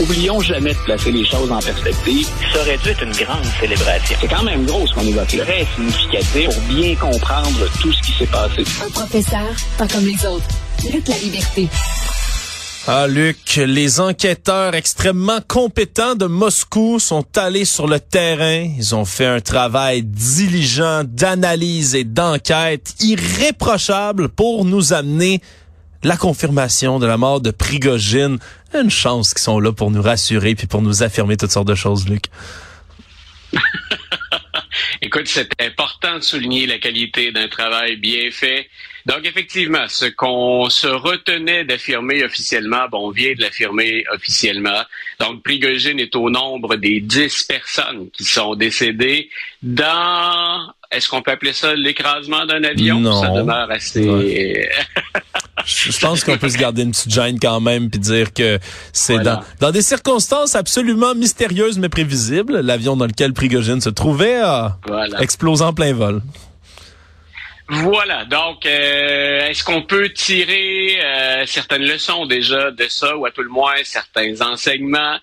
Oublions jamais de placer les choses en perspective. Ça aurait dû être une grande célébration. C'est quand même gros ce qu'on évoque là. Très significatif pour bien comprendre tout ce qui s'est passé. Un professeur, pas comme les autres. Lutte la liberté? Ah, Luc, les enquêteurs extrêmement compétents de Moscou sont allés sur le terrain. Ils ont fait un travail diligent d'analyse et d'enquête irréprochable pour nous amener la confirmation de la mort de Prigogine. Une chance qu'ils sont là pour nous rassurer puis pour nous affirmer toutes sortes de choses, Luc. Écoute, c'est important de souligner la qualité d'un travail bien fait donc, effectivement, ce qu'on se retenait d'affirmer officiellement, bon, on vient de l'affirmer officiellement. Donc, Prigogine est au nombre des dix personnes qui sont décédées dans, est-ce qu'on peut appeler ça l'écrasement d'un avion? Non. Ça demeure assez... Je pense qu'on peut se garder une petite gêne quand même puis dire que c'est Voilà. dans, dans des circonstances absolument mystérieuses mais prévisibles, l'avion dans lequel Prigogine se trouvait a Voilà. explosé en plein vol. Voilà. Donc, euh, est-ce qu'on peut tirer euh, certaines leçons déjà de ça, ou à tout le moins certains enseignements?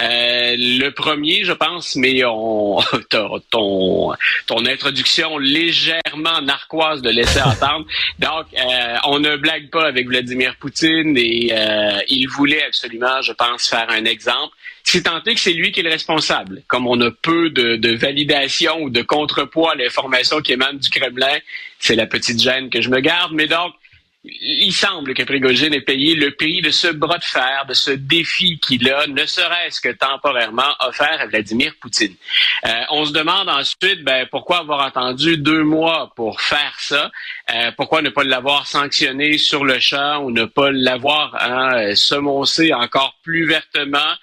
Euh, le premier, je pense, mais on, ton, ton introduction légèrement narquoise de laisser entendre. Donc, euh, on ne blague pas avec Vladimir Poutine et euh, il voulait absolument, je pense, faire un exemple. Si tant est que c'est lui qui est le responsable, comme on a peu de, de validation ou de contrepoids à l'information qui émane du Kremlin, c'est la petite gêne que je me garde. Mais donc, il semble que Prigogine ait payé le prix de ce bras de fer, de ce défi qu'il a, ne serait-ce que temporairement, offert à Vladimir Poutine. Euh, on se demande ensuite, ben, pourquoi avoir attendu deux mois pour faire ça? Euh, pourquoi ne pas l'avoir sanctionné sur le champ ou ne pas l'avoir hein, semoncé encore plus vertement?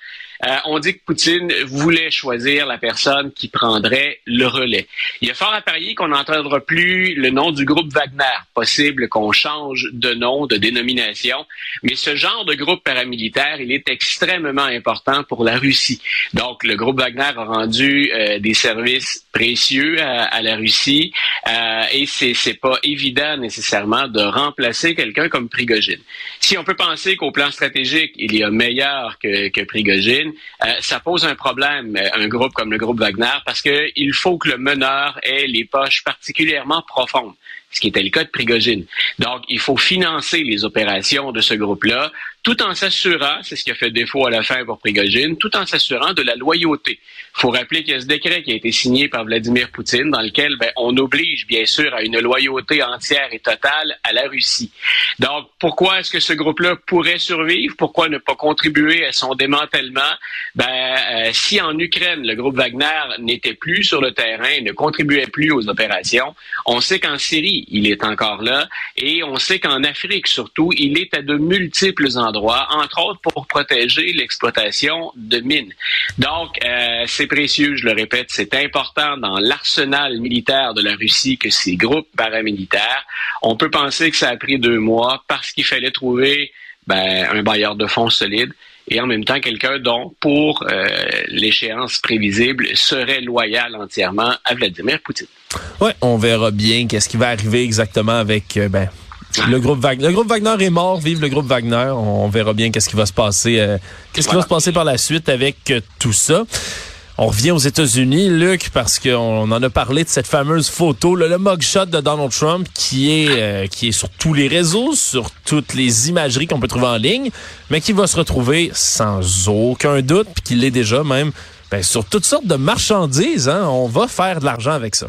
Euh, on dit que Poutine voulait choisir la personne qui prendrait le relais. Il y a fort à parier qu'on n'entendra plus le nom du groupe Wagner. Possible qu'on change de nom, de dénomination. Mais ce genre de groupe paramilitaire, il est extrêmement important pour la Russie. Donc, le groupe Wagner a rendu euh, des services précieux à, la Russie euh, et c'est c'est pas évident nécessairement de remplacer quelqu'un comme Prigogine. Si on peut penser qu'au plan stratégique, il y a meilleur que, que Prigogine, euh, ça pose un problème, euh, un groupe comme le groupe Wagner, parce que il faut que le meneur ait les poches particulièrement profondes, ce qui était le cas de Prigogine. Donc, il faut financer les opérations de ce groupe-là, tout en s'assurant, c'est ce qui a fait défaut à la fin pour Prigogine, tout en s'assurant de la loyauté. Il faut rappeler qu'il y a ce décret qui a été signé par Vladimir Poutine, dans lequel ben, on oblige bien sûr à une loyauté entière et totale à la Russie. Donc, pourquoi est-ce que ce groupe-là pourrait survivre? Pourquoi ne pas contribuer à son démantèlement? Ben, euh, si en Ukraine, le groupe Wagner n'était plus sur le terrain, ne contribuait plus aux opérations, on sait qu'en Syrie, il est encore là, et on sait qu'en Afrique surtout, il est à de multiples endroits, entre autres pour protéger l'exploitation de mines. Donc, euh, c'est précieux, je le répète, c'est important dans l'arsenal militaire de la Russie que ces groupes paramilitaires. On peut penser que ça a pris deux mois parce qu'il fallait trouver ben, un bailleur de fonds solide et en même temps quelqu'un dont, pour euh, l'échéance prévisible, serait loyal entièrement à Vladimir Poutine. Ouais, on verra bien qu'est-ce qui va arriver exactement avec euh, ben le groupe Wagner. Le groupe Wagner est mort, vive le groupe Wagner. On verra bien qu'est-ce qui va se passer euh, qu'est-ce qui va se passer par la suite avec tout ça. On revient aux États-Unis, Luc, parce qu'on en a parlé de cette fameuse photo, le, le mugshot de Donald Trump, qui est euh, qui est sur tous les réseaux, sur toutes les imageries qu'on peut trouver en ligne, mais qui va se retrouver sans aucun doute, puis qu'il l'est déjà même, ben, sur toutes sortes de marchandises. Hein, on va faire de l'argent avec ça.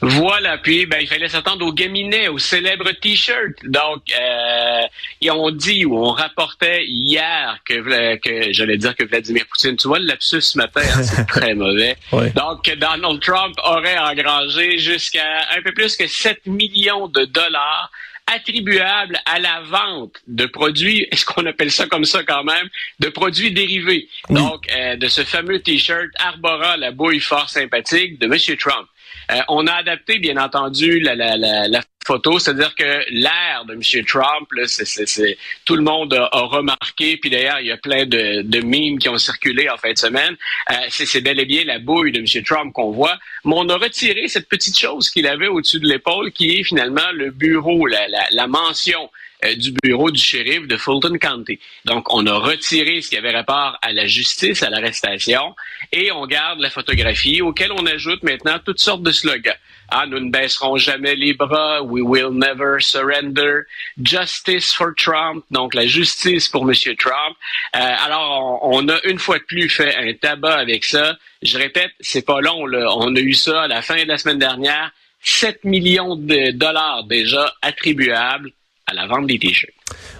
Voilà, puis ben, il fallait s'attendre au gaminet, au célèbre T-shirt. Donc, euh, et on dit ou on rapportait hier que, que j'allais dire que Vladimir Poutine, tu vois le lapsus ce matin, hein, c'est très mauvais. Ouais. Donc, que Donald Trump aurait engrangé jusqu'à un peu plus que 7 millions de dollars attribuables à la vente de produits, est-ce qu'on appelle ça comme ça quand même, de produits dérivés. Oui. Donc, euh, de ce fameux T-shirt arborant la bouille fort sympathique de M. Trump. Euh, on a adapté, bien entendu, la, la, la, la photo, c'est-à-dire que l'air de M. Trump, là, c'est, c'est, c'est- tout le monde a, remarqué, puis d'ailleurs, il y a plein de, de qui ont circulé en fin de semaine. Euh, c'est, bel et bien la bouille de M. Trump qu'on voit, mais on a retiré cette petite chose qu'il avait au-dessus de l'épaule, qui est finalement le bureau, la, la, la mention du bureau du shérif de Fulton County. Donc, on a retiré ce qui avait rapport à la justice, à l'arrestation, et on garde la photographie auquel on ajoute maintenant toutes sortes de slogans. Ah, nous ne baisserons jamais les bras. We will never surrender. Justice for Trump. Donc, la justice pour Monsieur Trump. Euh, alors, on, on, a une fois de plus fait un tabac avec ça. Je répète, c'est pas long. Là. On a eu ça à la fin de la semaine dernière. 7 millions de dollars déjà attribuables à la vente des t-shirts.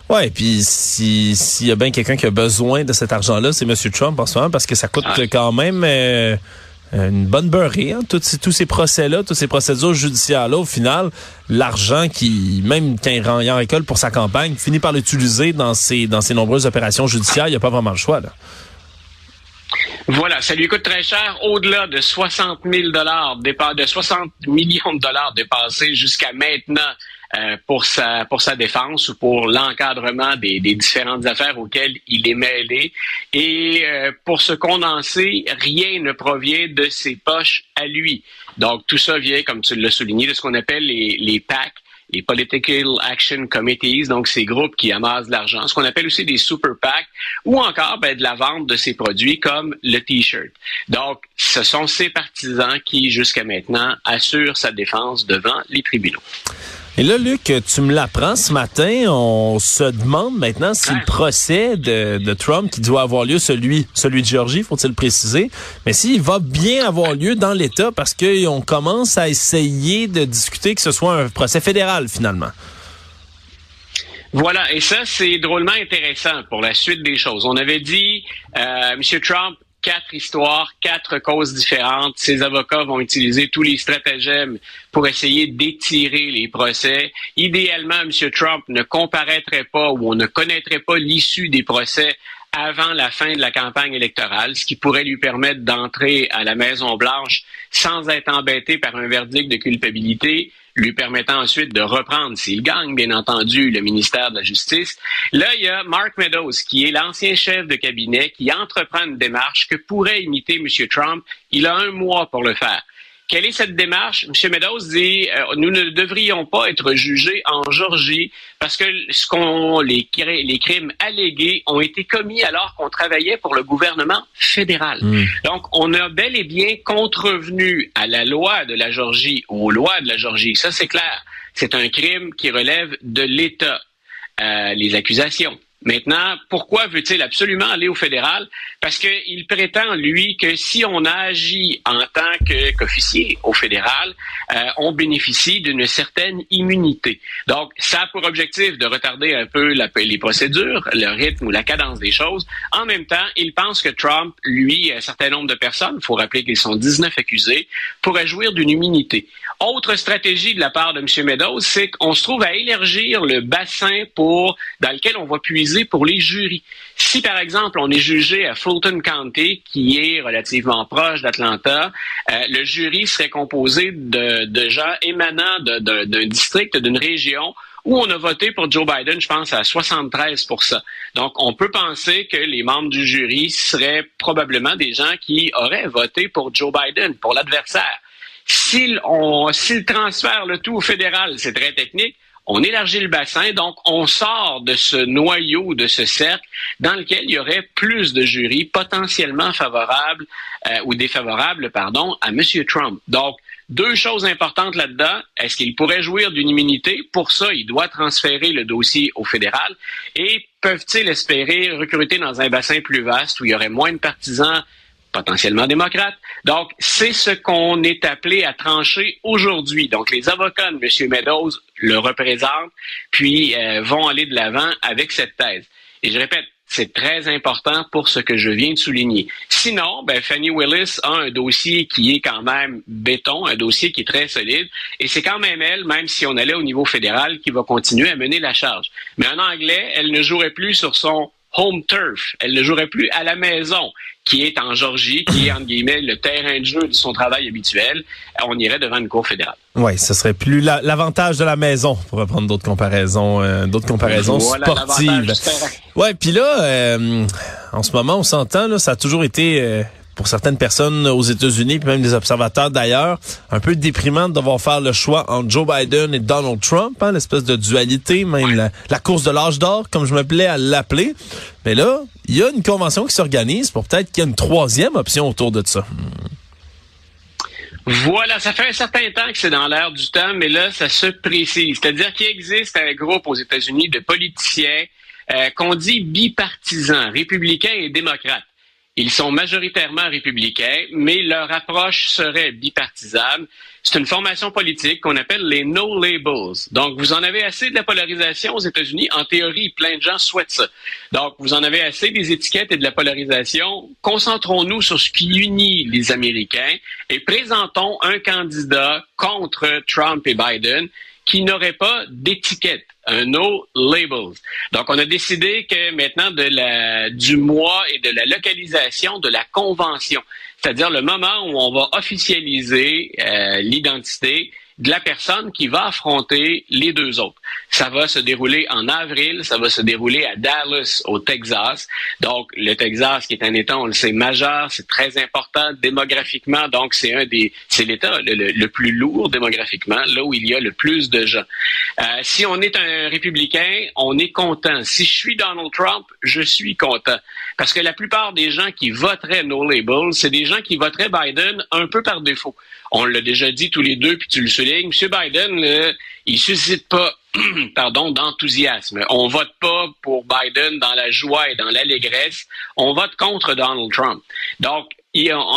Ouais, puis s'il y a bien quelqu'un qui a besoin de cet argent-là, c'est M. Trump en ce moment parce que ça coûte ah. quand même euh, une bonne beurrée, hein, tous, tous ces procès-là, toutes ces procédures judiciaires-là. Au final, l'argent qui, même quand il en récolte pour sa campagne, finit par l'utiliser dans ses, dans ses nombreuses opérations judiciaires. Il n'y a pas vraiment le choix. Là. Voilà, ça lui coûte très cher, au-delà de 60 000 dollars, de 60 millions de dollars dépassés jusqu'à maintenant euh, pour sa pour sa défense ou pour l'encadrement des, différentes affaires auxquelles il est mêlé. Et euh, pour se condenser, rien ne provient de ses poches à lui. Donc tout ça vient, comme tu l'as souligné, de ce qu'on appelle les, les PAC, les Political Action Committees, donc ces groupes qui amassent de l'argent, ce qu'on appelle aussi des super PAC, ou encore ben, de la vente de ces produits comme le T-shirt. Donc, ce sont ces partisans qui, jusqu'à maintenant, assurent sa défense devant les tribunaux. Et là, Luc, tu me l'apprends ce matin. On se demande maintenant si le procès de, Trump qui doit avoir lieu, celui, celui de Georgie, faut-il préciser, mais s'il va bien avoir lieu dans l'État parce qu'on commence à essayer de discuter que ce soit un procès fédéral finalement. Voilà, et ça, c'est drôlement intéressant pour la suite des choses. On avait dit, euh, M. Trump quatre histoires, quatre causes différentes. Ces avocats vont utiliser tous les stratagèmes pour essayer d'étirer les procès. Idéalement, M. Trump ne comparaîtrait pas ou on ne connaîtrait pas l'issue des procès avant la fin de la campagne électorale, ce qui pourrait lui permettre d'entrer à la Maison-Blanche sans être embêté par un verdict de culpabilité lui permettant ensuite de reprendre, s'il gagne, bien entendu, le ministère de la Justice. Là, il y a Mark Meadows, qui est l'ancien chef de cabinet, qui entreprend une démarche que pourrait imiter M. Trump. Il a un mois pour le faire. Quelle est cette démarche? M. Meadows dit euh, nous ne devrions pas être jugés en Georgie parce que ce qu'on les, les crimes allégués ont été commis alors qu'on travaillait pour le gouvernement fédéral. Hmm. Donc, on a bel et bien contrevenu à la loi de la Georgie, aux lois de la Georgie. Ça, c'est clair. C'est un crime qui relève de l'État. Euh, les accusations. Maintenant, pourquoi veut-il absolument aller au fédéral? Parce qu'il prétend, lui, que si on agit en tant qu'officier au fédéral, euh, on bénéficie d'une certaine immunité. Donc, ça a pour objectif de retarder un peu les procédures, le rythme ou la cadence des choses. En même temps, il pense que Trump, lui, un certain nombre de personnes, il faut rappeler qu'ils sont 19 accusés, pourraient jouir d'une immunité. Autre stratégie de la part de M. Meadows, c'est qu'on se trouve à élargir le bassin pour dans lequel on va puiser pour les jurys. Si, par exemple, on est jugé à Fulton County, qui est relativement proche d'Atlanta, euh, le jury serait composé de, gens émanant d'un district, d'une région où on a voté pour Joe Biden, je pense, à 73 Donc, on peut penser que les membres du jury seraient probablement des gens qui auraient voté pour Joe Biden, pour l'adversaire. S'il transfère le tout au fédéral, c'est très technique, on élargit le bassin, donc on sort de ce noyau, de ce cercle dans lequel il y aurait plus de jurys potentiellement favorables euh, ou défavorables, pardon, à M. Trump. Donc, deux choses importantes là-dedans. Est-ce qu'il pourrait jouir d'une immunité? Pour ça, il doit transférer le dossier au fédéral. Et peuvent-ils espérer recruter dans un bassin plus vaste où il y aurait moins de partisans potentiellement démocrate. Donc, c'est ce qu'on est appelé à trancher aujourd'hui. Donc, les avocats de M. Meadows le représentent, puis euh, vont aller de l'avant avec cette thèse. Et je répète, c'est très important pour ce que je viens de souligner. Sinon, ben, Fanny Willis a un dossier qui est quand même béton, un dossier qui est très solide, et c'est quand même elle, même si on allait au niveau fédéral, qui va continuer à mener la charge. Mais en anglais, elle ne jouerait plus sur son home turf. Elle ne jouerait plus à la maison qui est en Georgie, qui est, entre guillemets, le terrain de jeu de son travail habituel, on irait devant une cour fédérale. Oui, ce serait plus l'avantage de la maison, pour reprendre d'autres comparaisons, euh, d'autres comparaisons sportives. Ouais, puis là, euh, en ce moment, on s'entend, ça a toujours été euh, pour certaines personnes aux États-Unis, puis même des observateurs d'ailleurs, un peu déprimant de devoir faire le choix entre Joe Biden et Donald Trump, hein, l'espèce de dualité, même la, course de l'âge d'or, comme je me plais à l'appeler. Mais là, il y a une convention qui s'organise pour peut-être qu'il y ait une troisième option autour de ça. Voilà, ça fait un certain temps que c'est dans l'air du temps, mais là, ça se précise. C'est-à-dire qu'il existe un groupe aux États-Unis de politiciens euh, qu'on dit bipartisans, républicains et démocrates. Ils sont majoritairement républicains, mais leur approche serait bipartisane. C'est une formation politique qu'on appelle les no labels. Donc, vous en avez assez de la polarisation aux États-Unis. En théorie, plein de gens souhaitent ça. Donc, vous en avez assez des étiquettes et de la polarisation. Concentrons-nous sur ce qui unit les Américains et présentons un candidat contre Trump et Biden qui n'aurait pas d'étiquette, un no labels. Donc, on a décidé que maintenant de la, du mois et de la localisation de la convention, c'est-à-dire le moment où on va officialiser euh, l'identité de la personne qui va affronter les deux autres. Ça va se dérouler en avril, ça va se dérouler à Dallas, au Texas. Donc, le Texas, qui est un État, on le sait, majeur, c'est très important démographiquement. Donc, c'est un des, c'est l'État le, plus lourd démographiquement, là où il y a le plus de gens. Euh, si on est un républicain, on est content. Si je suis Donald Trump, je suis content. Parce que la plupart des gens qui voteraient No Label, c'est des gens qui voteraient Biden un peu par défaut. On l'a déjà dit tous les deux, puis tu le soulignes. M. Biden, là, il suscite pas pardon, d'enthousiasme. On vote pas pour Biden dans la joie et dans l'allégresse. On vote contre Donald Trump. Donc,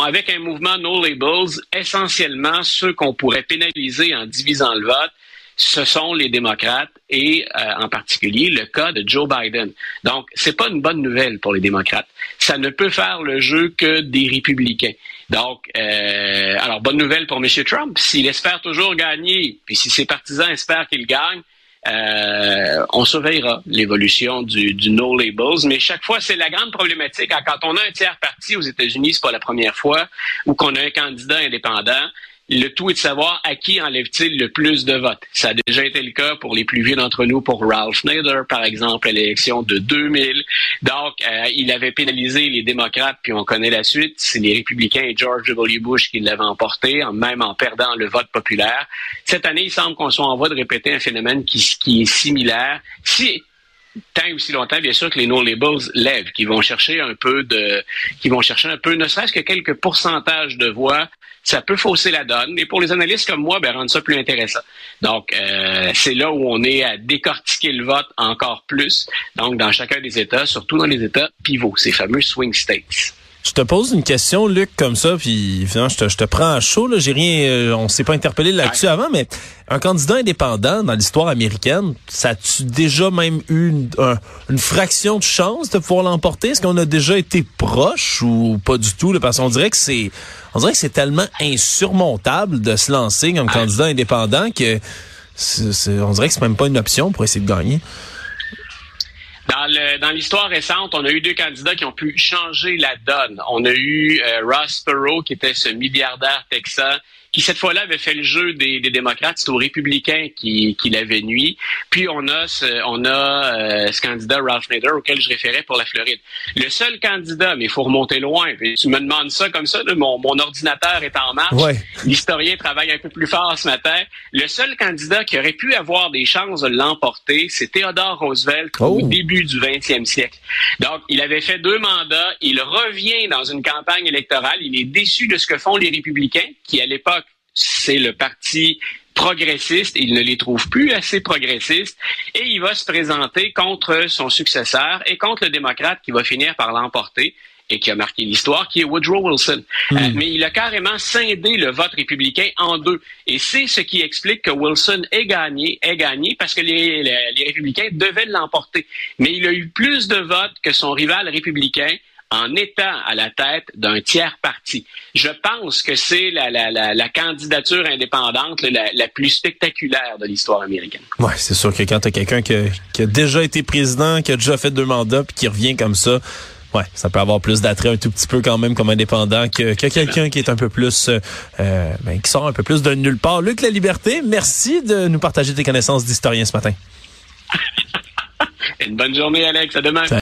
avec un mouvement No Labels, essentiellement, ceux qu'on pourrait pénaliser en divisant le vote, ce sont les démocrates et euh, en particulier le cas de Joe Biden. Donc, c'est pas une bonne nouvelle pour les démocrates. Ça ne peut faire le jeu que des républicains. Donc, euh, alors bonne nouvelle pour M. Trump. S'il espère toujours gagner, puis si ses partisans espèrent qu'il gagne, euh, on surveillera l'évolution du, du, no labels, mais chaque fois c'est la grande problématique. Quand on a un tiers parti aux États-Unis, c'est pas la première fois, ou qu'on a un candidat indépendant, le tout est de savoir à qui enlève-t-il le plus de votes. Ça a déjà été le cas pour les plus vieux d'entre nous, pour Ralph Nader, par exemple, à l'élection de 2000. Donc, euh, il avait pénalisé les démocrates, puis on connaît la suite. C'est les républicains et George W. Bush qui l'avaient emporté, même en perdant le vote populaire. Cette année, il semble qu'on soit en voie de répéter un phénomène qui, est similaire. Si tant aussi longtemps, bien sûr, que les no labels lèvent, qui vont chercher un peu de, qui vont chercher un peu, ne serait-ce que quelques pourcentages de voix, ça peut fausser la donne. Et pour les analystes comme moi, ben, rendre ça plus intéressant. Donc, euh, c'est là où on est à décortiquer le vote encore plus. Donc, dans chacun des États, surtout dans les États pivots, ces fameux swing states. Je te pose une question, Luc, comme ça, puis finalement, je te, je te prends à chaud. Là, j'ai rien, euh, on s'est pas interpellé là-dessus avant, mais un candidat indépendant dans l'histoire américaine, ça a-tu déjà même eu une, une, fraction de chance de pouvoir l'emporter? Est-ce qu'on a déjà été proche ou pas du tout là, Parce qu'on dirait que c'est, on dirait que c'est tellement insurmontable de se lancer comme candidat indépendant que on dirait que c'est même pas une option pour essayer de gagner. Dans l'histoire récente, on a eu deux candidats qui ont pu changer la donne. On a eu euh, Ross Perot, qui était ce milliardaire texan qui cette fois-là avait fait le jeu des, des démocrates, c'est aux républicains qui, qui l'avaient nuit. Puis on a ce, on a euh, ce candidat Ralph Nader auquel je référais pour la Floride. Le seul candidat, mais il faut remonter loin. tu me demandes ça comme ça, mon, mon ordinateur est en marche. L'historien travaille un peu plus fort ce matin. Le seul candidat qui aurait pu avoir des chances de l'emporter, c'est Theodore Roosevelt au oh. début du 20e siècle. Donc, il avait fait deux mandats. Il revient dans une campagne électorale. Il est déçu de ce que font les républicains, qui à l'époque c'est le parti progressiste, il ne les trouve plus assez progressistes, et il va se présenter contre son successeur et contre le démocrate qui va finir par l'emporter et qui a marqué l'histoire, qui est Woodrow Wilson. Hmm. Euh, mais il a carrément scindé le vote républicain en deux. Et c'est ce qui explique que Wilson ait gagné, ait gagné parce que les, les républicains devaient l'emporter. Mais il a eu plus de votes que son rival républicain en étant à la tête d'un tiers parti. Je pense que c'est la, la, la, la, candidature indépendante la, plus spectaculaire de l'histoire américaine. Ouais, c'est sûr que quand tu as quelqu'un qui, qui, a déjà été président, qui a déjà fait deux mandats, puis qui revient comme ça, ouais, ça peut avoir plus d'attrait un tout petit peu quand même comme indépendant que, que quelqu'un qui est un peu plus, euh, euh, ben, qui sort un peu plus de nulle part. Luc La Liberté, merci de nous partager tes connaissances d'historien ce matin. Une bonne journée, Alex. À demain.